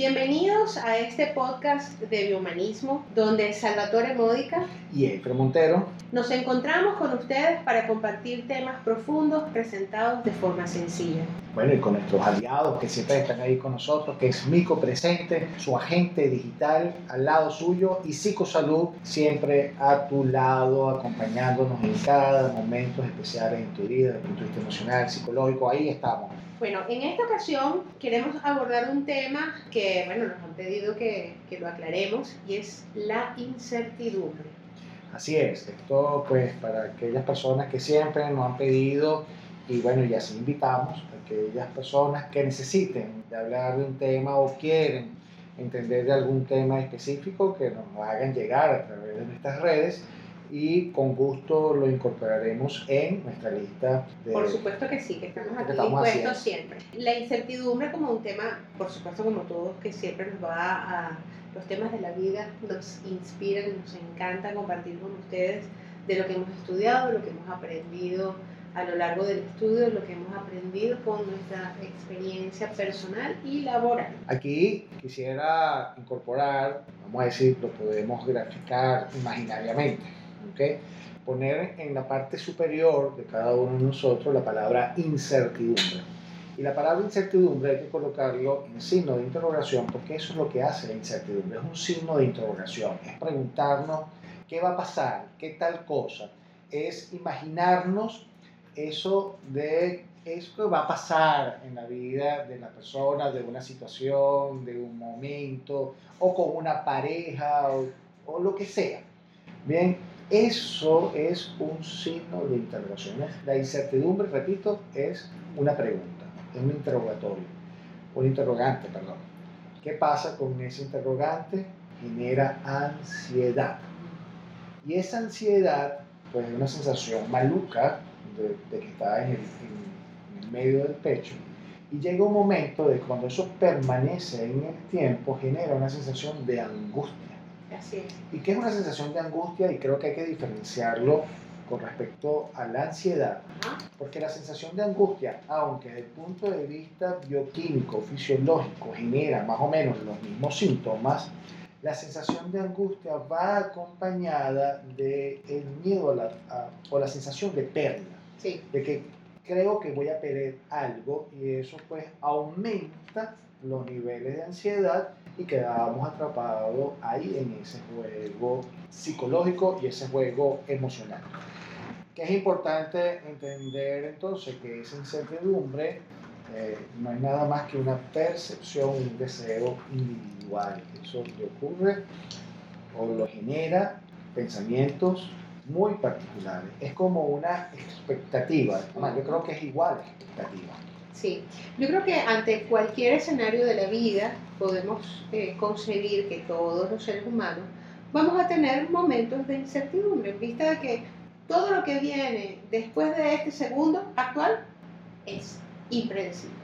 Bienvenidos a este podcast de biohumanismo, donde Salvatore Módica y Efra Montero nos encontramos con ustedes para compartir temas profundos presentados de forma sencilla. Bueno, y con nuestros aliados que siempre están ahí con nosotros, que es Mico Presente, su agente digital al lado suyo y Psicosalud siempre a tu lado, acompañándonos en cada momento especiales en tu vida, desde el punto de vista emocional, psicológico, ahí estamos. Bueno, en esta ocasión queremos abordar un tema que, bueno, nos han pedido que, que lo aclaremos y es la incertidumbre. Así es, esto pues para aquellas personas que siempre nos han pedido y bueno, ya así invitamos a aquellas personas que necesiten hablar de un tema o quieren entender de algún tema específico que nos hagan llegar a través de nuestras redes y con gusto lo incorporaremos en nuestra lista. De, por supuesto que sí, que estamos aquí dispuestos siempre. La incertidumbre como un tema, por supuesto como todos, que siempre nos va a... Los temas de la vida nos inspiran, nos encanta compartir con ustedes de lo que hemos estudiado, lo que hemos aprendido a lo largo del estudio, lo que hemos aprendido con nuestra experiencia personal y laboral. Aquí quisiera incorporar, vamos a decir, lo podemos graficar imaginariamente Poner en la parte superior de cada uno de nosotros la palabra incertidumbre. Y la palabra incertidumbre hay que colocarlo en signo de interrogación porque eso es lo que hace la incertidumbre, es un signo de interrogación, es preguntarnos qué va a pasar, qué tal cosa, es imaginarnos eso de eso que va a pasar en la vida de la persona, de una situación, de un momento, o con una pareja, o, o lo que sea. Bien, eso es un signo de interrogación. La incertidumbre, repito, es una pregunta, es un interrogatorio, un interrogante, perdón. ¿Qué pasa con ese interrogante? Genera ansiedad. Y esa ansiedad, pues es una sensación maluca de, que está en el, en el medio del pecho. Y llega un momento de cuando eso permanece en el tiempo, genera una sensación de angustia y que es una sensación de angustia y creo que hay que diferenciarlo con respecto a la ansiedad, porque la sensación de angustia, aunque desde el punto de vista bioquímico, fisiológico, genera más o menos los mismos síntomas, la sensación de angustia va acompañada del el miedo a la, o la sensación de pérdida, de que creo que voy a perder algo y eso pues aumenta los niveles de ansiedad y quedábamos atrapados ahí en ese juego psicológico y ese juego emocional. Que es importante entender entonces que esa incertidumbre eh, no es nada más que una percepción, un deseo individual. Eso le ocurre o lo genera pensamientos muy particulares. Es como una expectativa. yo creo que es igual expectativa. Sí, yo creo que ante cualquier escenario de la vida podemos eh, concebir que todos los seres humanos vamos a tener momentos de incertidumbre, en vista de que todo lo que viene después de este segundo actual es impredecible.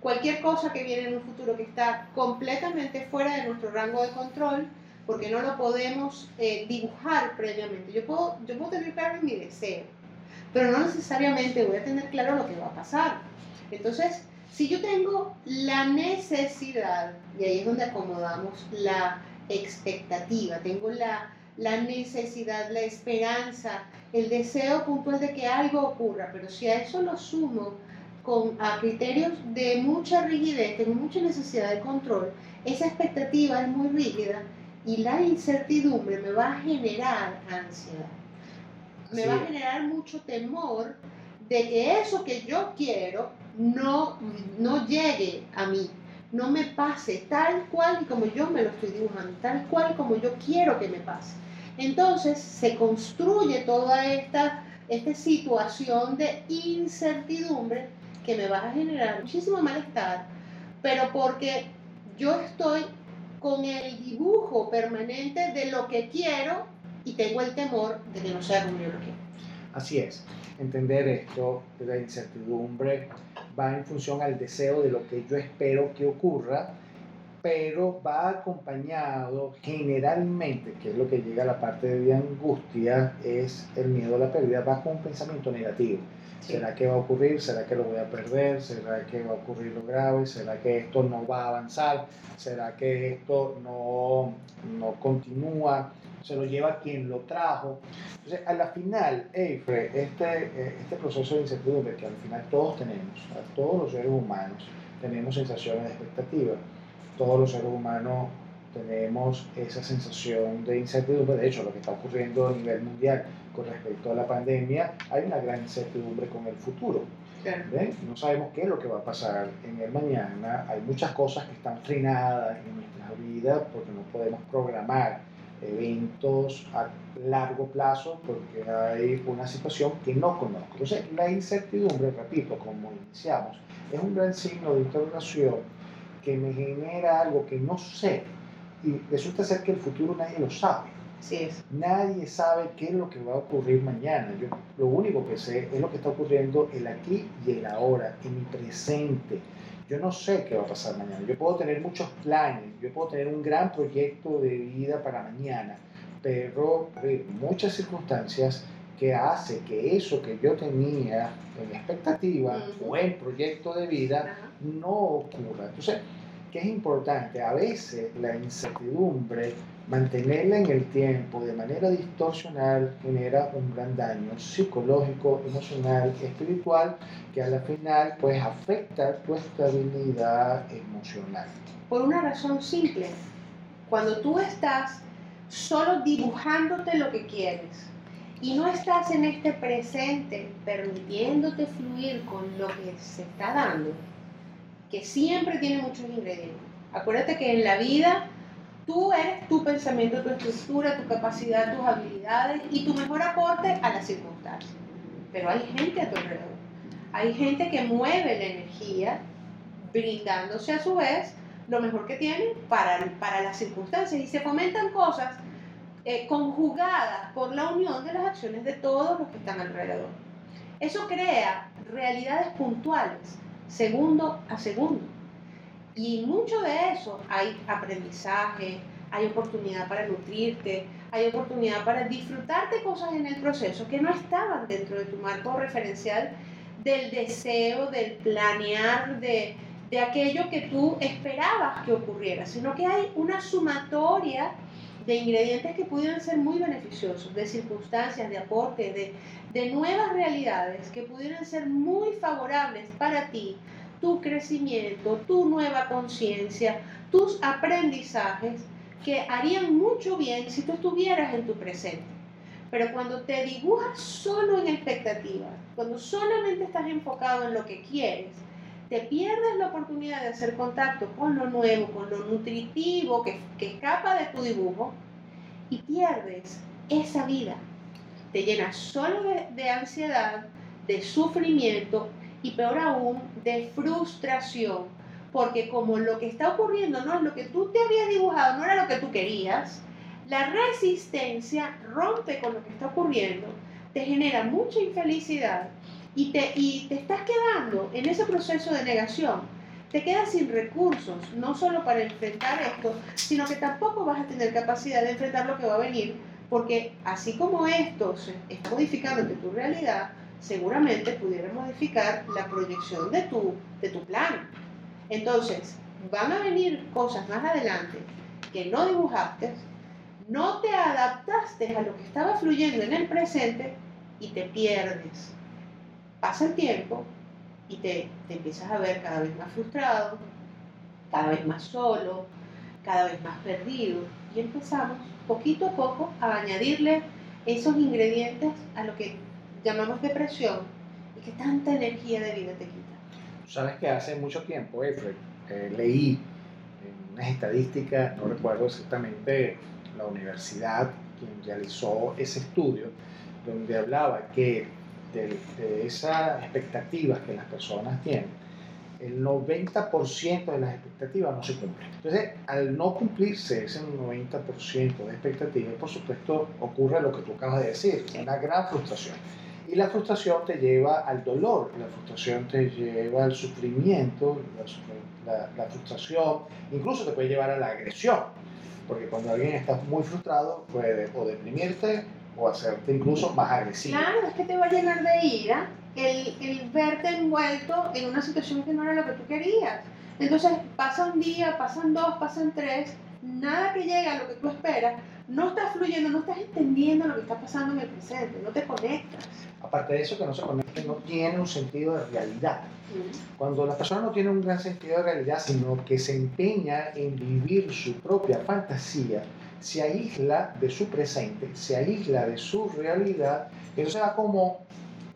Cualquier cosa que viene en un futuro que está completamente fuera de nuestro rango de control, porque no lo podemos eh, dibujar previamente. Yo puedo, yo puedo tener claro mi deseo, pero no necesariamente voy a tener claro lo que va a pasar. Entonces, si yo tengo la necesidad, y ahí es donde acomodamos la expectativa, tengo la, necesidad, la esperanza, el deseo puntual de que algo ocurra, pero si a eso lo sumo con a criterios de mucha rigidez, tengo mucha necesidad de control, esa expectativa es muy rígida y la incertidumbre me va a generar ansiedad. Me va a generar mucho temor de que eso que yo quiero no, no llegue a mí, no me pase tal cual y como yo me lo estoy dibujando, tal cual como yo quiero que me pase. Entonces se construye toda esta, esta situación de incertidumbre que me va a generar muchísimo malestar, pero porque yo estoy con el dibujo permanente de lo que quiero y tengo el temor de que no sea como yo lo quiero. Así es, entender esto de la incertidumbre va en función al deseo de lo que yo espero que ocurra pero va acompañado generalmente, que es lo que llega a la parte de angustia, es el miedo a la pérdida, va con un pensamiento negativo. ¿Será que va a ocurrir? ¿Será que lo voy a perder? ¿Será que va a ocurrir lo grave? ¿Será que esto no va a avanzar? ¿Será que esto no, no continúa? Se lo lleva quien lo trajo. Entonces, a la final, Eifre, este, este proceso de incertidumbre que al final todos tenemos, todos los seres humanos tenemos sensaciones de expectativa todos los seres humanos tenemos esa sensación de incertidumbre. De hecho, lo que está ocurriendo a nivel mundial con respecto a la pandemia, hay una gran incertidumbre con el futuro. No sabemos qué es lo que va a pasar en el mañana. Hay muchas cosas que están frenadas en nuestra vida porque no podemos programar eventos a largo plazo porque hay una situación que no conozco. Entonces, la incertidumbre, repito, como iniciamos, es un gran signo de interrogación que me genera algo que no sé. Y resulta ser que el futuro nadie lo sabe. Sí es. Nadie sabe qué es lo que va a ocurrir mañana. Yo lo único que sé es lo que está ocurriendo el aquí y el ahora, en mi presente. Yo no sé qué va a pasar mañana. Yo puedo tener muchos planes, yo puedo tener un gran proyecto de vida para mañana, pero hay muchas circunstancias que hace que eso que yo tenía en expectativa o en proyecto de vida no ocurra. Entonces, ¿qué es importante? A veces la incertidumbre, mantenerla en el tiempo de manera distorsional genera un gran daño psicológico, emocional, espiritual, que a la final pues afecta tu estabilidad emocional. Por una razón simple, cuando tú estás solo dibujándote lo que quieres, y no estás en este presente permitiéndote fluir con lo que se está dando, que siempre tiene muchos ingredientes. Acuérdate que en la vida tú eres tu pensamiento, tu estructura, tu capacidad, tus habilidades y tu mejor aporte a las circunstancias. Pero hay gente a tu alrededor. Hay gente que mueve la energía brindándose a su vez lo mejor que tienen para, para las circunstancias y se fomentan cosas eh, conjugadas por la unión de las acciones de todos los que están alrededor. Eso crea realidades puntuales, segundo a segundo. Y mucho de eso hay aprendizaje, hay oportunidad para nutrirte, hay oportunidad para disfrutar de cosas en el proceso que no estaban dentro de tu marco referencial del deseo, del planear, de, de aquello que tú esperabas que ocurriera, sino que hay una sumatoria de ingredientes que pudieran ser muy beneficiosos, de circunstancias, de aportes, de, de nuevas realidades que pudieran ser muy favorables para ti, tu crecimiento, tu nueva conciencia, tus aprendizajes, que harían mucho bien si tú estuvieras en tu presente. Pero cuando te dibujas solo en expectativas, cuando solamente estás enfocado en lo que quieres, te pierdes la oportunidad de hacer contacto con lo nuevo, con lo nutritivo que, escapa de tu dibujo y pierdes esa vida. Te llenas solo de ansiedad, de sufrimiento y peor aún de frustración, porque como lo que está ocurriendo no es lo que tú te habías dibujado, no era lo que tú querías, la resistencia rompe con lo que está ocurriendo, te genera mucha infelicidad y te, y te estás quedando en ese proceso de negación. Te quedas sin recursos, no solo para enfrentar esto, sino que tampoco vas a tener capacidad de enfrentar lo que va a venir, porque así como esto se está modificando de tu realidad, seguramente pudiera modificar la proyección de tu, de tu plan. Entonces, van a venir cosas más adelante que no dibujaste, no te adaptaste a lo que estaba fluyendo en el presente y te pierdes pasa el tiempo y te, empiezas a ver cada vez más frustrado, cada vez más solo, cada vez más perdido. Y empezamos poquito a poco a añadirle esos ingredientes a lo que llamamos depresión y que tanta energía de vida te quita. Sabes que hace mucho tiempo, Efred, eh, leí unas estadísticas, no recuerdo exactamente la universidad quien realizó ese estudio, donde hablaba que de, esas expectativas que las personas tienen, el 90% de las expectativas no se cumplen. Entonces, al no cumplirse ese 90% de expectativas, por supuesto, ocurre lo que tú acabas de decir, una gran frustración. Y la frustración te lleva al dolor, la frustración te lleva al sufrimiento, la, la frustración, incluso te puede llevar a la agresión, porque cuando alguien está muy frustrado puede o deprimirte o hacerte incluso más agresivo. Claro, es que te va a llenar de ira el, el verte envuelto en una situación que no era lo que tú querías. Entonces pasa un día, pasan dos, pasan tres, nada que llega a lo que tú esperas, no estás fluyendo, no estás entendiendo lo que está pasando en el presente, no te conectas. Aparte de eso, que no se conecta, no tiene un sentido de realidad. Cuando la persona no tiene un gran sentido de realidad, sino que se empeña en vivir su propia fantasía, se aísla de su presente, se aísla de su realidad, entonces va como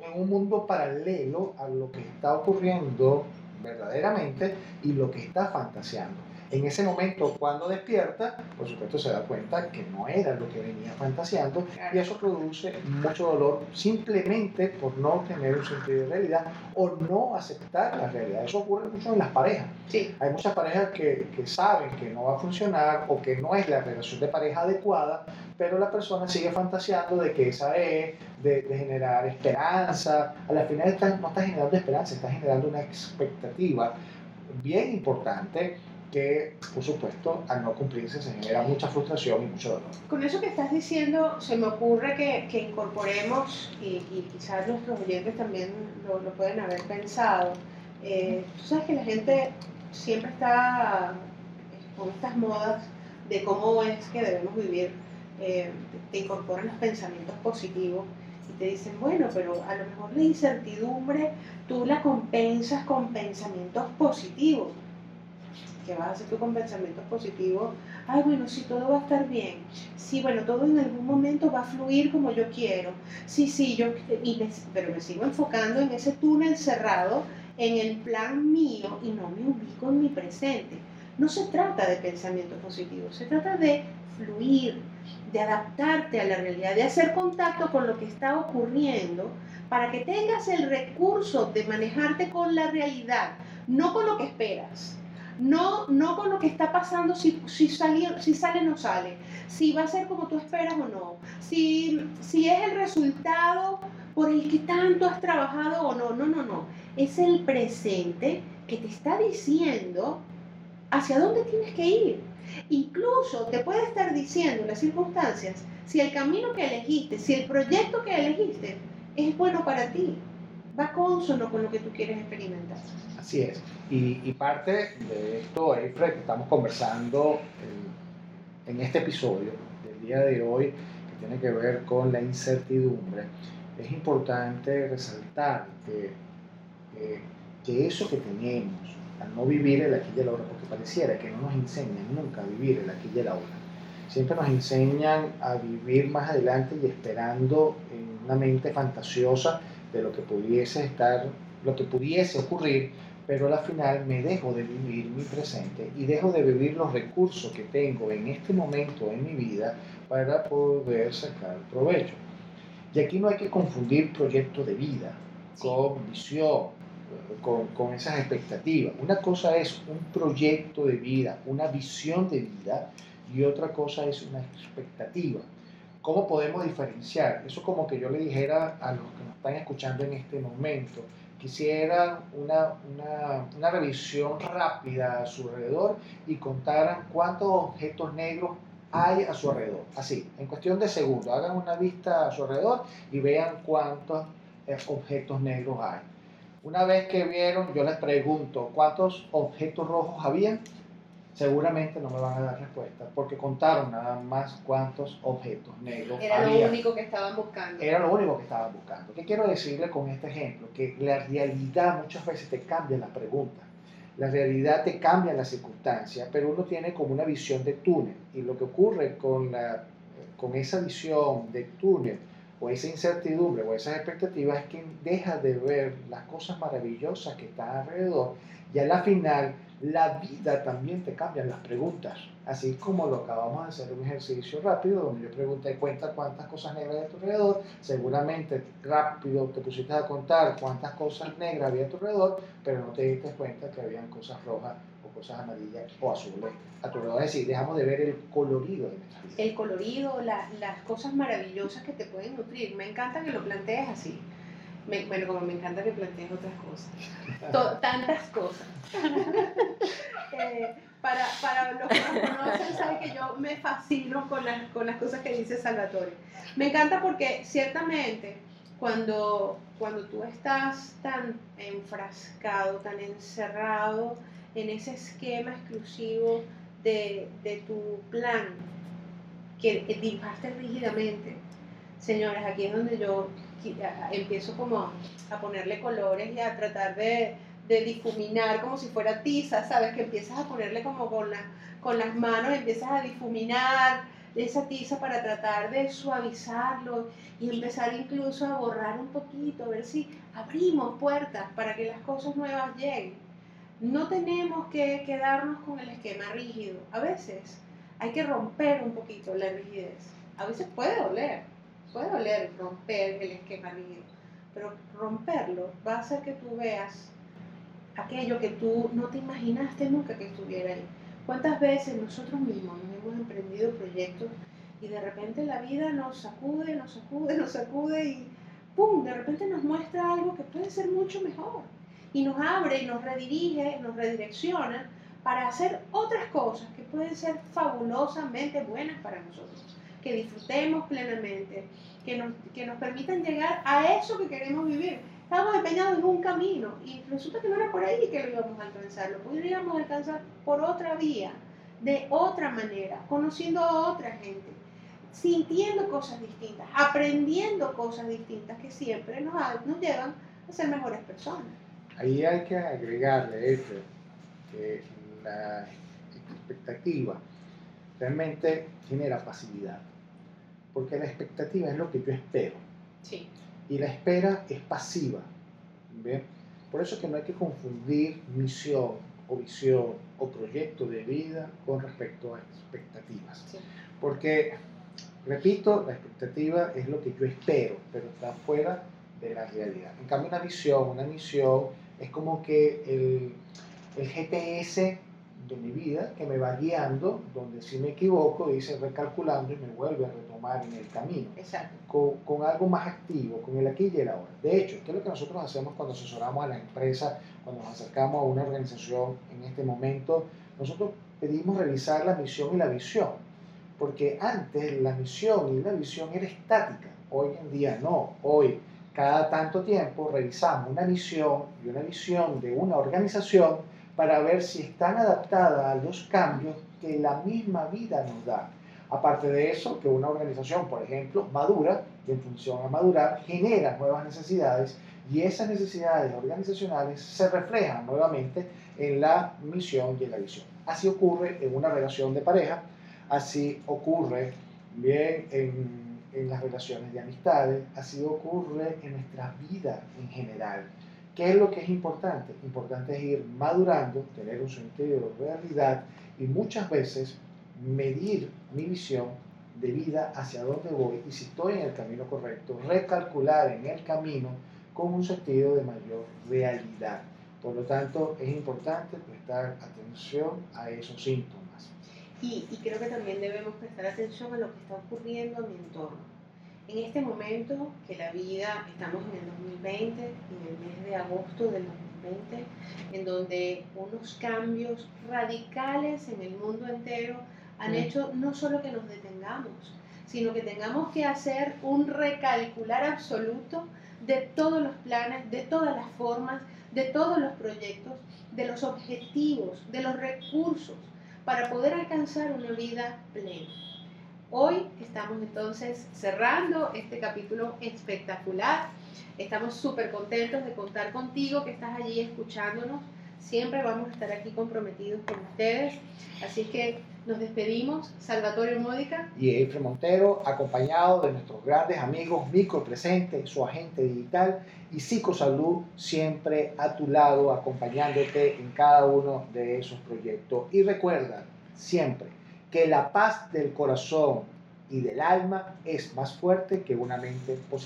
en un mundo paralelo a lo que está ocurriendo verdaderamente y lo que está fantaseando. En ese momento, cuando despierta, por supuesto se da cuenta que no era lo que venía fantaseando y eso produce mucho dolor simplemente por no tener un sentido de realidad o no aceptar la realidad. Eso ocurre mucho en las parejas. Sí. Hay muchas parejas que, que saben que no va a funcionar o que no es la relación de pareja adecuada, pero la persona sigue fantaseando de que esa es, de, de generar esperanza. A la final está- no está generando esperanza, está generando una expectativa bien importante que, por supuesto, al no cumplirse se genera mucha frustración y mucho dolor. Con eso que estás diciendo, se me ocurre que, que incorporemos, y, y quizás nuestros oyentes también lo, lo pueden haber pensado, eh, tú sabes que la gente siempre está eh, con estas modas de cómo es que debemos vivir, eh, te incorporan los pensamientos positivos y te dicen, bueno, pero a lo mejor la incertidumbre tú la compensas con pensamientos positivos. ¿Qué vas a hacer tú con pensamientos positivos? Ay, bueno, sí, todo va a estar bien. Sí, bueno, todo en algún momento va a fluir como yo quiero. Sí, sí, yo, pero me sigo enfocando en ese túnel cerrado, en el plan mío y no me ubico en mi presente. No se trata de pensamiento positivo, se trata de fluir, de adaptarte a la realidad, de hacer contacto con lo que está ocurriendo para que tengas el recurso de manejarte con la realidad, no con lo que esperas. No, no con lo que está pasando, si, si, sali- si sale o no sale, si va a ser como tú esperas o no, si, si es el resultado por el que tanto has trabajado o no, no, no, no. Es el presente que te está diciendo hacia dónde tienes que ir. Incluso te puede estar diciendo las circunstancias si el camino que elegiste, si el proyecto que elegiste es bueno para ti, va consono con lo que tú quieres experimentar. Así es. Y, y parte de esto, Efra, que estamos conversando en, en este episodio del día de hoy, que tiene que ver con la incertidumbre, es importante resaltar que, que, que eso que tenemos al no vivir el aquí y el ahora, porque pareciera que no nos enseñan nunca a vivir el aquí y el ahora. Siempre nos enseñan a vivir más adelante y esperando en una mente fantasiosa de lo que pudiese estar, lo que pudiese ocurrir, pero al final me dejo de vivir mi presente y dejo de vivir los recursos que tengo en este momento en mi vida para poder sacar provecho. Y aquí no hay que confundir proyecto de vida con visión, con, con esas expectativas. Una cosa es un proyecto de vida, una visión de vida, y otra cosa es una expectativa. ¿Cómo podemos diferenciar? Eso como que yo le dijera a los que nos están escuchando en este momento, quisieran una, una, una revisión rápida a su alrededor y contaran cuántos objetos negros hay a su alrededor. Así, en cuestión de segundos, hagan una vista a su alrededor y vean cuántos eh, objetos negros hay. Una vez que vieron, yo les pregunto, ¿cuántos objetos rojos había? Seguramente no me van a dar respuesta, porque contaron nada más cuántos objetos negros Era había. lo único que estaban buscando. Era lo único que estaban buscando. ¿Qué quiero decirle con este ejemplo? Que la realidad muchas veces te cambia la pregunta. La realidad te cambia la circunstancia, pero uno tiene como una visión de túnel. Y lo que ocurre con, la, con esa visión de túnel o esa incertidumbre o esas expectativas es que deja de ver las cosas maravillosas que están alrededor y a la final la vida también te cambia las preguntas. Así como lo acabamos de hacer un ejercicio rápido donde yo pregunté cuenta cuántas cosas negras hay a tu alrededor, seguramente rápido te pusiste a contar cuántas cosas negras había a tu alrededor, pero no te diste cuenta que habían cosas rojas cosas amarillas o azules a tu alrededor. Es decir, dejamos de ver el colorido de nuestra vida. el colorido, la- las cosas maravillosas que te pueden nutrir. Me encanta que lo plantees así. bueno, como me encanta que plantees otras cosas, tantas cosas. Eh, para, para los que me conocen, saben que yo me fascino con las, con las cosas que dice Salvatore. Me encanta porque ciertamente cuando, cuando tú estás tan enfrascado, tan encerrado en ese esquema exclusivo de, de tu plan que dibujaste rígidamente, señores, aquí es donde yo empiezo como a ponerle colores y a tratar de, de difuminar como si fuera tiza, ¿sabes? Que empiezas a ponerle como con, con las manos, empiezas a difuminar esa tiza para tratar de suavizarlo y empezar incluso a borrar un poquito, a ver si abrimos puertas para que las cosas nuevas lleguen. No tenemos que quedarnos con el esquema rígido. A veces hay que romper un poquito la rigidez. A veces puede doler, puede doler romper el esquema rígido, pero romperlo va a hacer que tú veas aquello que tú no te imaginaste nunca que estuviera ahí. ¿Cuántas veces nosotros mismos nos hemos emprendido proyectos y de repente la vida nos sacude, nos sacude, nos sacude y ¡pum! De repente nos muestra algo que puede ser mucho mejor y nos abre y nos redirige, nos redirecciona para hacer otras cosas que pueden ser fabulosamente buenas para nosotros, que disfrutemos plenamente, que nos, que nos permitan llegar a eso que queremos vivir. Estamos empeñados en un camino y resulta que no era por ahí que lo íbamos a alcanzar, lo podríamos alcanzar por otra vía, de otra manera, conociendo a otra gente, sintiendo cosas distintas, aprendiendo cosas distintas que siempre nos, nos llevan a ser mejores personas. Ahí hay que agregarle esto, que la expectativa realmente genera pasividad, porque la expectativa es lo que yo espero. Sí. Y la espera es pasiva. Por eso es que no hay que confundir misión o visión o proyecto de vida con respecto a expectativas. Porque, repito, la expectativa es lo que yo espero, pero está fuera de la realidad. En cambio, una visión, una misión, es como que el, el GPS de mi vida que me va guiando, donde si me equivoco dice recalculando y me vuelve a retomar en el camino. Exacto. Con, con, algo más activo, con el aquí y el ahora. De hecho, ¿qué es lo que nosotros hacemos cuando asesoramos a la empresa, cuando nos acercamos a una organización en este momento? Nosotros pedimos revisar la misión y la visión, porque antes la misión y la visión era estática, hoy en día no, hoy cada tanto tiempo revisamos una misión y una visión de una organización para ver si están adaptadas a los cambios que la misma vida nos da. Aparte de eso, que una organización, por ejemplo, madura, y en función a madurar, genera nuevas necesidades y esas necesidades organizacionales se reflejan nuevamente en la misión y en la visión. Así ocurre en una relación de pareja, así ocurre bien en, en las relaciones de amistades, así ocurre en nuestra vida en general. ¿Qué es lo que es importante? Importante es ir madurando, tener un sentido de realidad y muchas veces medir mi visión de vida hacia dónde voy y si estoy en el camino correcto, recalcular en el camino con un sentido de mayor realidad. Por lo tanto, es importante prestar atención a esos síntomas. Y, y creo que también debemos prestar atención a lo que está ocurriendo en mi entorno. En este momento que la vida, estamos en el 2020, en el mes de agosto del 2020, en donde unos cambios radicales en el mundo entero han hecho no solo que nos detengamos, sino que tengamos que hacer un recalcular absoluto de todos los planes, de todas las formas, de todos los proyectos, de los objetivos, de los recursos, para poder alcanzar una vida plena. Hoy estamos entonces cerrando este capítulo espectacular. Estamos súper contentos de contar contigo, que estás allí escuchándonos. Siempre vamos a estar aquí comprometidos con ustedes. Así que nos despedimos. Salvatore Módica. Y Efre Montero, acompañado de nuestros grandes amigos Micro Presente, su agente digital, y Psicosalud, siempre a tu lado, acompañándote en cada uno de esos proyectos. Y recuerda, siempre, que la paz del corazón y del alma es más fuerte que una mente positiva.